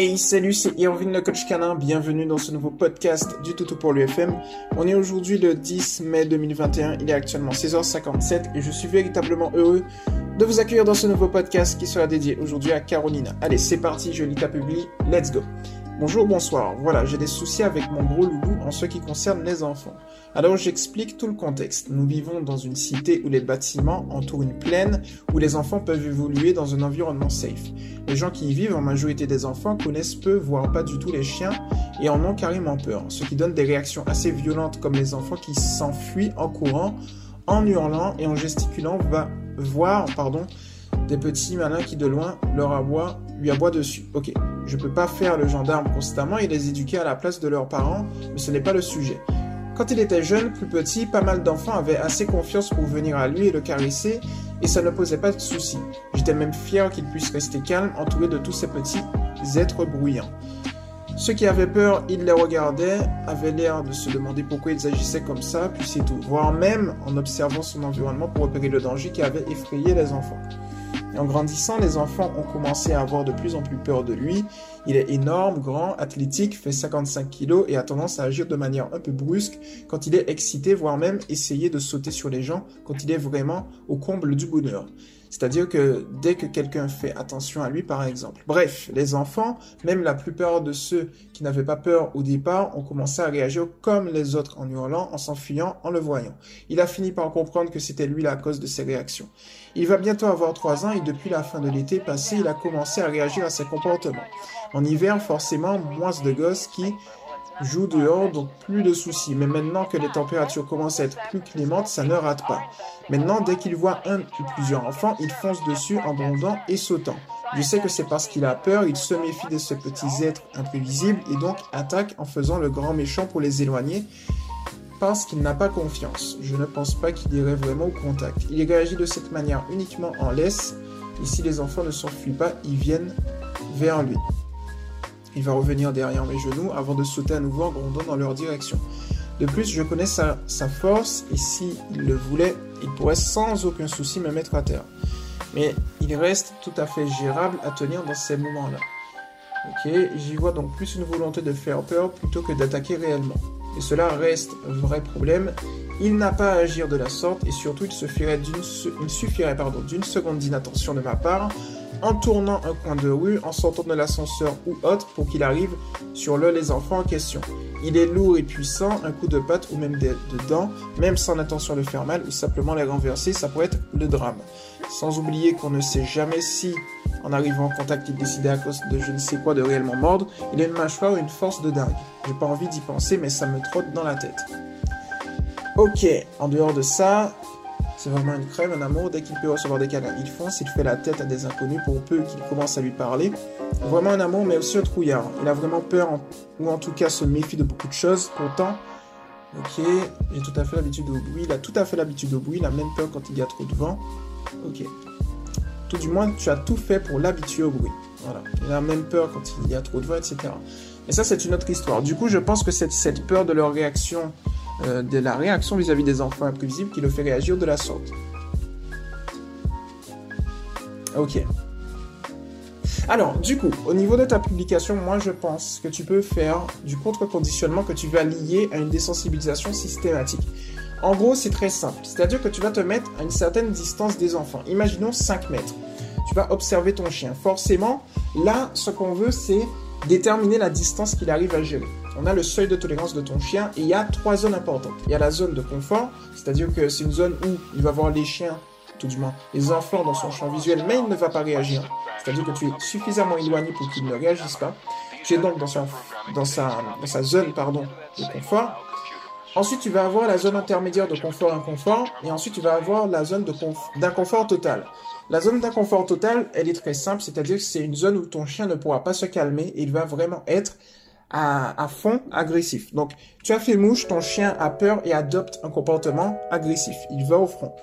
Hey salut, c'est Irvine le coach canin, bienvenue dans ce nouveau podcast du Toutou pour l'UFM. On est aujourd'hui le 10 mai 2021, il est actuellement 16h57 et je suis véritablement heureux de vous accueillir dans ce nouveau podcast qui sera dédié aujourd'hui à Carolina. Allez, c'est parti, je lis publie, let's go. Bonjour, bonsoir. Voilà, j'ai des soucis avec mon gros loulou en ce qui concerne les enfants. Alors j'explique tout le contexte. Nous vivons dans une cité où les bâtiments entourent une plaine où les enfants peuvent évoluer dans un environnement safe. Les gens qui y vivent, en majorité des enfants, connaissent peu, voire pas du tout les chiens et en ont carrément peur, ce qui donne des réactions assez violentes comme les enfants qui s'enfuient en courant, en hurlant et en gesticulant, va voir, pardon, des petits malins qui de loin leur aboient, lui aboient dessus. Ok, je peux pas faire le gendarme constamment et les éduquer à la place de leurs parents, mais ce n'est pas le sujet. Quand il était jeune, plus petit, pas mal d'enfants avaient assez confiance pour venir à lui et le caresser, et ça ne posait pas de soucis. J'étais même fier qu'il puisse rester calme, entouré de tous ces petits êtres bruyants. Ceux qui avaient peur, ils les regardaient, avaient l'air de se demander pourquoi ils agissaient comme ça, puis c'est tout. Voire même en observant son environnement pour repérer le danger qui avait effrayé les enfants. En grandissant, les enfants ont commencé à avoir de plus en plus peur de lui. Il est énorme, grand, athlétique, fait 55 kilos et a tendance à agir de manière un peu brusque quand il est excité, voire même essayer de sauter sur les gens quand il est vraiment au comble du bonheur. C'est-à-dire que dès que quelqu'un fait attention à lui, par exemple. Bref, les enfants, même la plupart de ceux qui n'avaient pas peur au départ, ont commencé à réagir comme les autres en hurlant, en s'enfuyant, en le voyant. Il a fini par comprendre que c'était lui la cause de ses réactions. Il va bientôt avoir trois ans et depuis la fin de l'été passé, il a commencé à réagir à ses comportements. En hiver, forcément, moins de gosses qui joue dehors, donc plus de soucis. Mais maintenant que les températures commencent à être plus clémentes, ça ne rate pas. Maintenant, dès qu'il voit un ou plusieurs enfants, il fonce dessus en bondant et sautant. Je sais que c'est parce qu'il a peur, il se méfie de ces petits êtres imprévisibles et donc attaque en faisant le grand méchant pour les éloigner parce qu'il n'a pas confiance. Je ne pense pas qu'il irait vraiment au contact. Il réagit de cette manière uniquement en laisse. Et si les enfants ne s'enfuient pas, ils viennent vers lui. Il va revenir derrière mes genoux avant de sauter à nouveau en grondant dans leur direction. De plus, je connais sa, force et s'il le voulait, il pourrait sans aucun souci me mettre à terre. Mais il reste tout à fait gérable à tenir dans ces moments-là. Ok, j'y vois donc plus une volonté de faire peur plutôt que d'attaquer réellement. Et cela reste un vrai problème. Il n'a pas à agir de la sorte et surtout il, suffirait d'une seconde d'inattention de ma part en tournant un coin de rue, en sortant de l'ascenseur ou autre pour qu'il arrive sur le les enfants en question. Il est lourd et puissant, un coup de patte ou même des, dents, même sans intention de faire mal ou simplement les renverser, ça pourrait être le drame. Sans oublier qu'on ne sait jamais si, en arrivant en contact, il décidait à cause de je ne sais quoi de réellement mordre, il a une mâchoire ou une force de dingue. J'ai pas envie d'y penser, mais ça me trotte dans la tête. Ok, en dehors de ça, c'est vraiment une crème, un amour. Dès qu'il peut recevoir des câlins, il fonce, il fait la tête à des inconnus pour peu qu'il commence à lui parler. Vraiment un amour, mais aussi un trouillard. Il a vraiment peur, ou en tout cas se méfie de beaucoup de choses. Pourtant, ok, j'ai tout à fait l'habitude au bruit. Il a tout à fait l'habitude au bruit. Il a même peur quand il y a trop de vent. Ok. Tout du moins, tu as tout fait pour l'habituer au bruit. Voilà. Il a même peur quand il y a trop de vent, etc. Mais ça, c'est une autre histoire. Du coup, je pense que cette, cette peur de leur réaction euh, de la réaction vis-à-vis des enfants imprévisibles qui le fait réagir de la sorte. Ok. Alors, du coup, au niveau de ta publication, moi je pense que tu peux faire du contre-conditionnement que tu vas lier à une désensibilisation systématique. En gros, c'est très simple. C'est-à-dire que tu vas te mettre à une certaine distance des enfants. Imaginons 5 mètres. Tu vas observer ton chien. Forcément, là, ce qu'on veut, c'est déterminer la distance qu'il arrive à gérer on a le seuil de tolérance de ton chien et il y a trois zones importantes. Il y a la zone de confort, c'est-à-dire que c'est une zone où il va voir les chiens, tout du moins les enfants dans son champ visuel, mais il ne va pas réagir. C'est-à-dire que tu es suffisamment éloigné pour qu'il ne réagisse pas. Tu es donc dans sa, dans sa, dans sa zone pardon, de confort. Ensuite, tu vas avoir la zone intermédiaire de confort-inconfort, et ensuite, tu vas avoir la zone d'inconfort total. La zone d'inconfort total, elle est très simple, c'est-à-dire que c'est une zone où ton chien ne pourra pas se calmer, il va vraiment être à, fond agressif. Donc, tu as fait mouche, ton chien a peur et adopte un comportement agressif. Il va au front.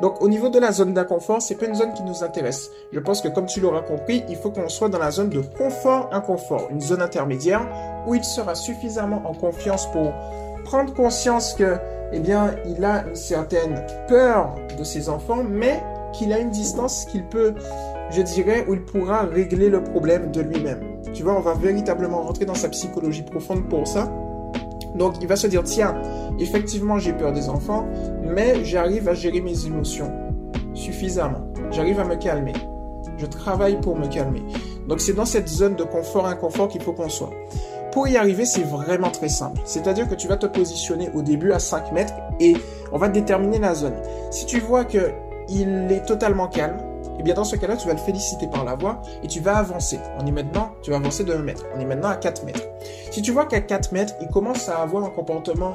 Donc, au niveau de la zone d'inconfort, c'est pas une zone qui nous intéresse. Je pense que, comme tu l'auras compris, il faut qu'on soit dans la zone de confort-inconfort, une zone intermédiaire où il sera suffisamment en confiance pour prendre conscience que, eh bien, il a une certaine peur de ses enfants, mais qu'il a une distance qu'il peut je dirais, où il pourra régler le problème de lui-même. Tu vois, on va véritablement rentrer dans sa psychologie profonde pour ça. Donc, il va se dire, tiens, effectivement, j'ai peur des enfants, mais j'arrive à gérer mes émotions suffisamment. J'arrive à me calmer. Je travaille pour me calmer. Donc, c'est dans cette zone de confort-inconfort qu'il faut qu'on soit. Pour y arriver, c'est vraiment très simple. C'est-à-dire que tu vas te positionner au début à 5 mètres et on va déterminer la zone. Si tu vois que il est totalement calme, eh bien dans ce cas-là, tu vas le féliciter par la voix et tu vas avancer. On est maintenant, tu vas avancer de 1 mètre. On est maintenant à 4 mètres. Si tu vois qu'à 4 mètres, il commence à avoir un comportement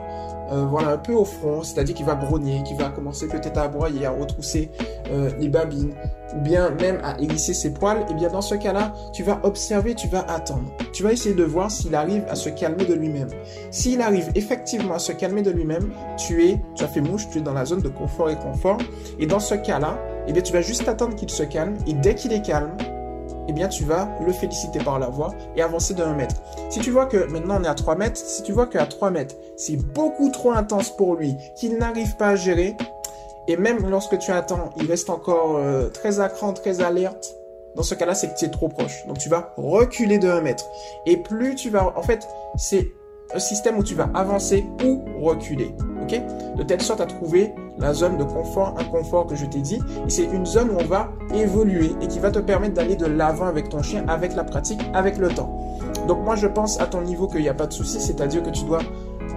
euh, voilà, un peu au front, c'est-à-dire qu'il va grogner, qu'il va commencer peut-être à broyer, à retrousser euh, les babines, ou bien même à hérisser ses poils, et eh bien dans ce cas-là, tu vas observer, tu vas attendre. Tu vas essayer de voir s'il arrive à se calmer de lui-même. S'il arrive effectivement à se calmer de lui-même, tu es, tu as fait mouche, tu es dans la zone de confort et confort, et dans ce cas-là, eh bien tu vas juste attendre qu'il se calme, et dès qu'il est calme, eh bien tu vas le féliciter par la voix et avancer de 1 mètre. Si tu vois que maintenant on est à 3 mètres, si tu vois qu'à 3 mètres, c'est beaucoup trop intense pour lui, qu'il n'arrive pas à gérer, et même lorsque tu attends, il reste encore euh, très à très alerte, dans ce cas-là, c'est que tu es trop proche. Donc tu vas reculer de 1 mètre. Et plus tu vas... En fait, c'est un système où tu vas avancer ou reculer. De telle sorte à trouver la zone de confort, inconfort que je t'ai dit. C'est une zone où on va évoluer et qui va te permettre d'aller de l'avant avec ton chien, avec la pratique, avec le temps. Donc moi je pense à ton niveau qu'il n'y a pas de souci, c'est-à-dire que tu dois,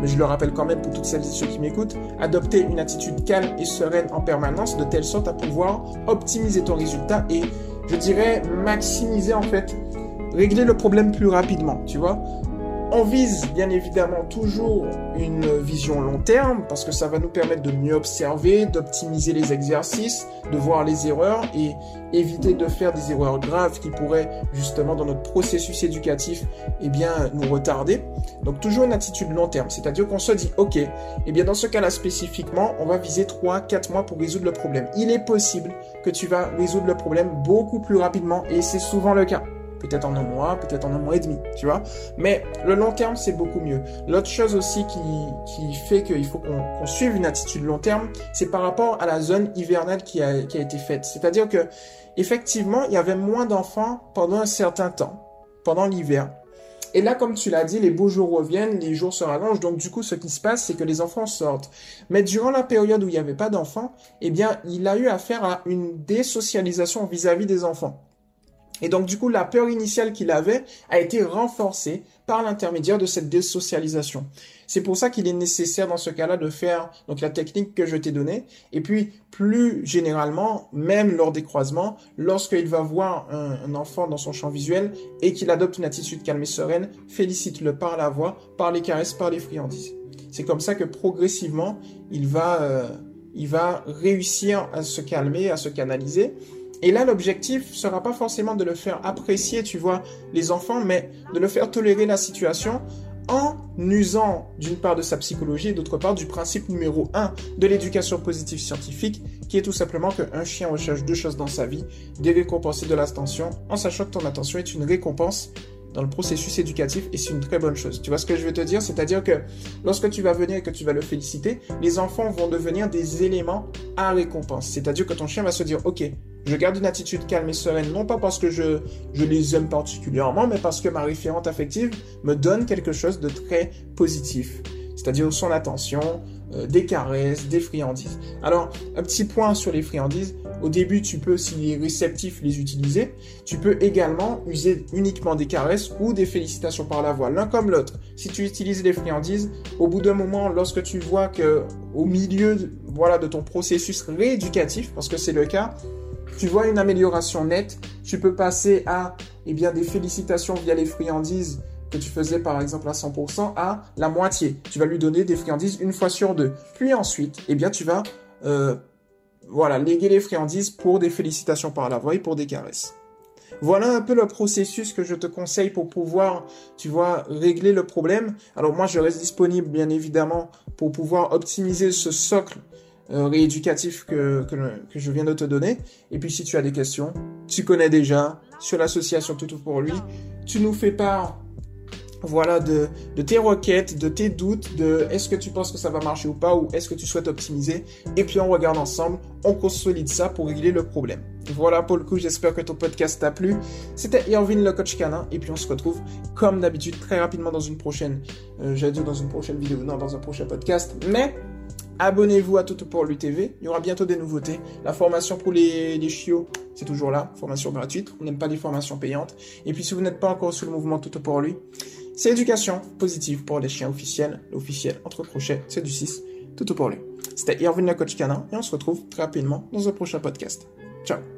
mais je le rappelle quand même pour toutes celles et ceux qui m'écoutent, adopter une attitude calme et sereine en permanence de telle sorte à pouvoir optimiser ton résultat et je dirais maximiser en fait, régler le problème plus rapidement, tu vois. On vise bien évidemment toujours une vision long terme parce que ça va nous permettre de mieux observer, d'optimiser les exercices, de voir les erreurs et éviter de faire des erreurs graves qui pourraient justement dans notre processus éducatif eh bien nous retarder. Donc toujours une attitude long terme, c'est-à-dire qu'on se dit OK, eh bien dans ce cas-là spécifiquement, on va viser 3 4 mois pour résoudre le problème. Il est possible que tu vas résoudre le problème beaucoup plus rapidement et c'est souvent le cas peut-être en un mois, peut-être en un mois et demi, tu vois. Mais le long terme, c'est beaucoup mieux. L'autre chose aussi qui, fait qu'il faut qu'on suive une attitude long terme, c'est par rapport à la zone hivernale qui a, été faite. C'est-à-dire que, effectivement, il y avait moins d'enfants pendant un certain temps, pendant l'hiver. Et là, comme tu l'as dit, les beaux jours reviennent, les jours se rallongent. Donc, du coup, ce qui se passe, c'est que les enfants sortent. Mais durant la période où il n'y avait pas d'enfants, eh bien, il a eu affaire à une désocialisation vis à -vis des enfants. Et donc, du coup, la peur initiale qu'il avait a été renforcée par l'intermédiaire de cette désocialisation. C'est pour ça qu'il est nécessaire dans ce cas-là de faire donc la technique que je t'ai donnée. Et puis, plus généralement, même lors des croisements, lorsqu'il va voir un, enfant dans son champ visuel et qu'il adopte une attitude calme et sereine, félicite-le par la voix, par les caresses, par les friandises. C'est comme ça que progressivement, il va, euh, il va réussir à se calmer, à se canaliser. Et là, l'objectif sera pas forcément de le faire apprécier, tu vois, les enfants, mais de le faire tolérer la situation en usant d'une part de sa psychologie et d'autre part du principe numéro un de l'éducation positive scientifique, qui est tout simplement qu'un chien recherche deux choses dans sa vie, des récompenser de l'attention, en sachant que ton attention est une récompense dans le processus éducatif et c'est une très bonne chose. Tu vois ce que je veux te dire? C'est-à-dire que lorsque tu vas venir et que tu vas le féliciter, les enfants vont devenir des éléments à récompense. C'est-à-dire que ton chien va se dire, ok, je garde une attitude calme et sereine, non pas parce que je, les aime particulièrement, mais parce que ma référente affective me donne quelque chose de très positif. C'est-à-dire son attention, euh, des caresses, des friandises. Alors, un petit point sur les friandises. Au début, tu peux, s'il est réceptif, les utiliser. Tu peux également user uniquement des caresses ou des félicitations par la voix, l'un comme l'autre. Si tu utilises les friandises, au bout d'un moment, lorsque tu vois que au milieu, voilà, de ton processus rééducatif, parce que c'est le cas, tu vois une amélioration nette, tu peux passer à eh bien, des félicitations via les friandises que tu faisais par exemple à 100% à la moitié. Tu vas lui donner des friandises une fois sur deux. Puis ensuite, eh bien, tu vas euh, voilà, léguer les friandises pour des félicitations par la voix et pour des caresses. Voilà un peu le processus que je te conseille pour pouvoir, tu vois, régler le problème. Alors moi, je reste disponible, bien évidemment, pour pouvoir optimiser ce socle euh, rééducatif que, que, je viens de te donner. Et puis si tu as des questions, tu connais déjà sur l'association Toutou pour lui, tu nous fais part voilà, de, de tes requêtes, de tes doutes, de est-ce que tu penses que ça va marcher ou pas, ou est-ce que tu souhaites optimiser. Et puis on regarde ensemble, on consolide ça pour régler le problème. Voilà pour le coup, j'espère que ton podcast t'a plu. C'était Irvin le coach canin, et puis on se retrouve comme d'habitude très rapidement dans une prochaine, euh, j'allais dire dans une prochaine vidéo, non, dans un prochain podcast, mais Abonnez-vous à Tout pour l'UTV. Il y aura bientôt des nouveautés. La formation pour les, chiots, c'est toujours là. Formation gratuite. On n'aime pas les formations payantes. Et puis, si vous n'êtes pas encore sous le mouvement Tout pour lui, c'est éducation positive pour les chiens officiels. L'officiel, entre crochets, c'est du 6. Tout pour lui. C'était Irvin le coach canin. Et on se retrouve très rapidement dans un prochain podcast. Ciao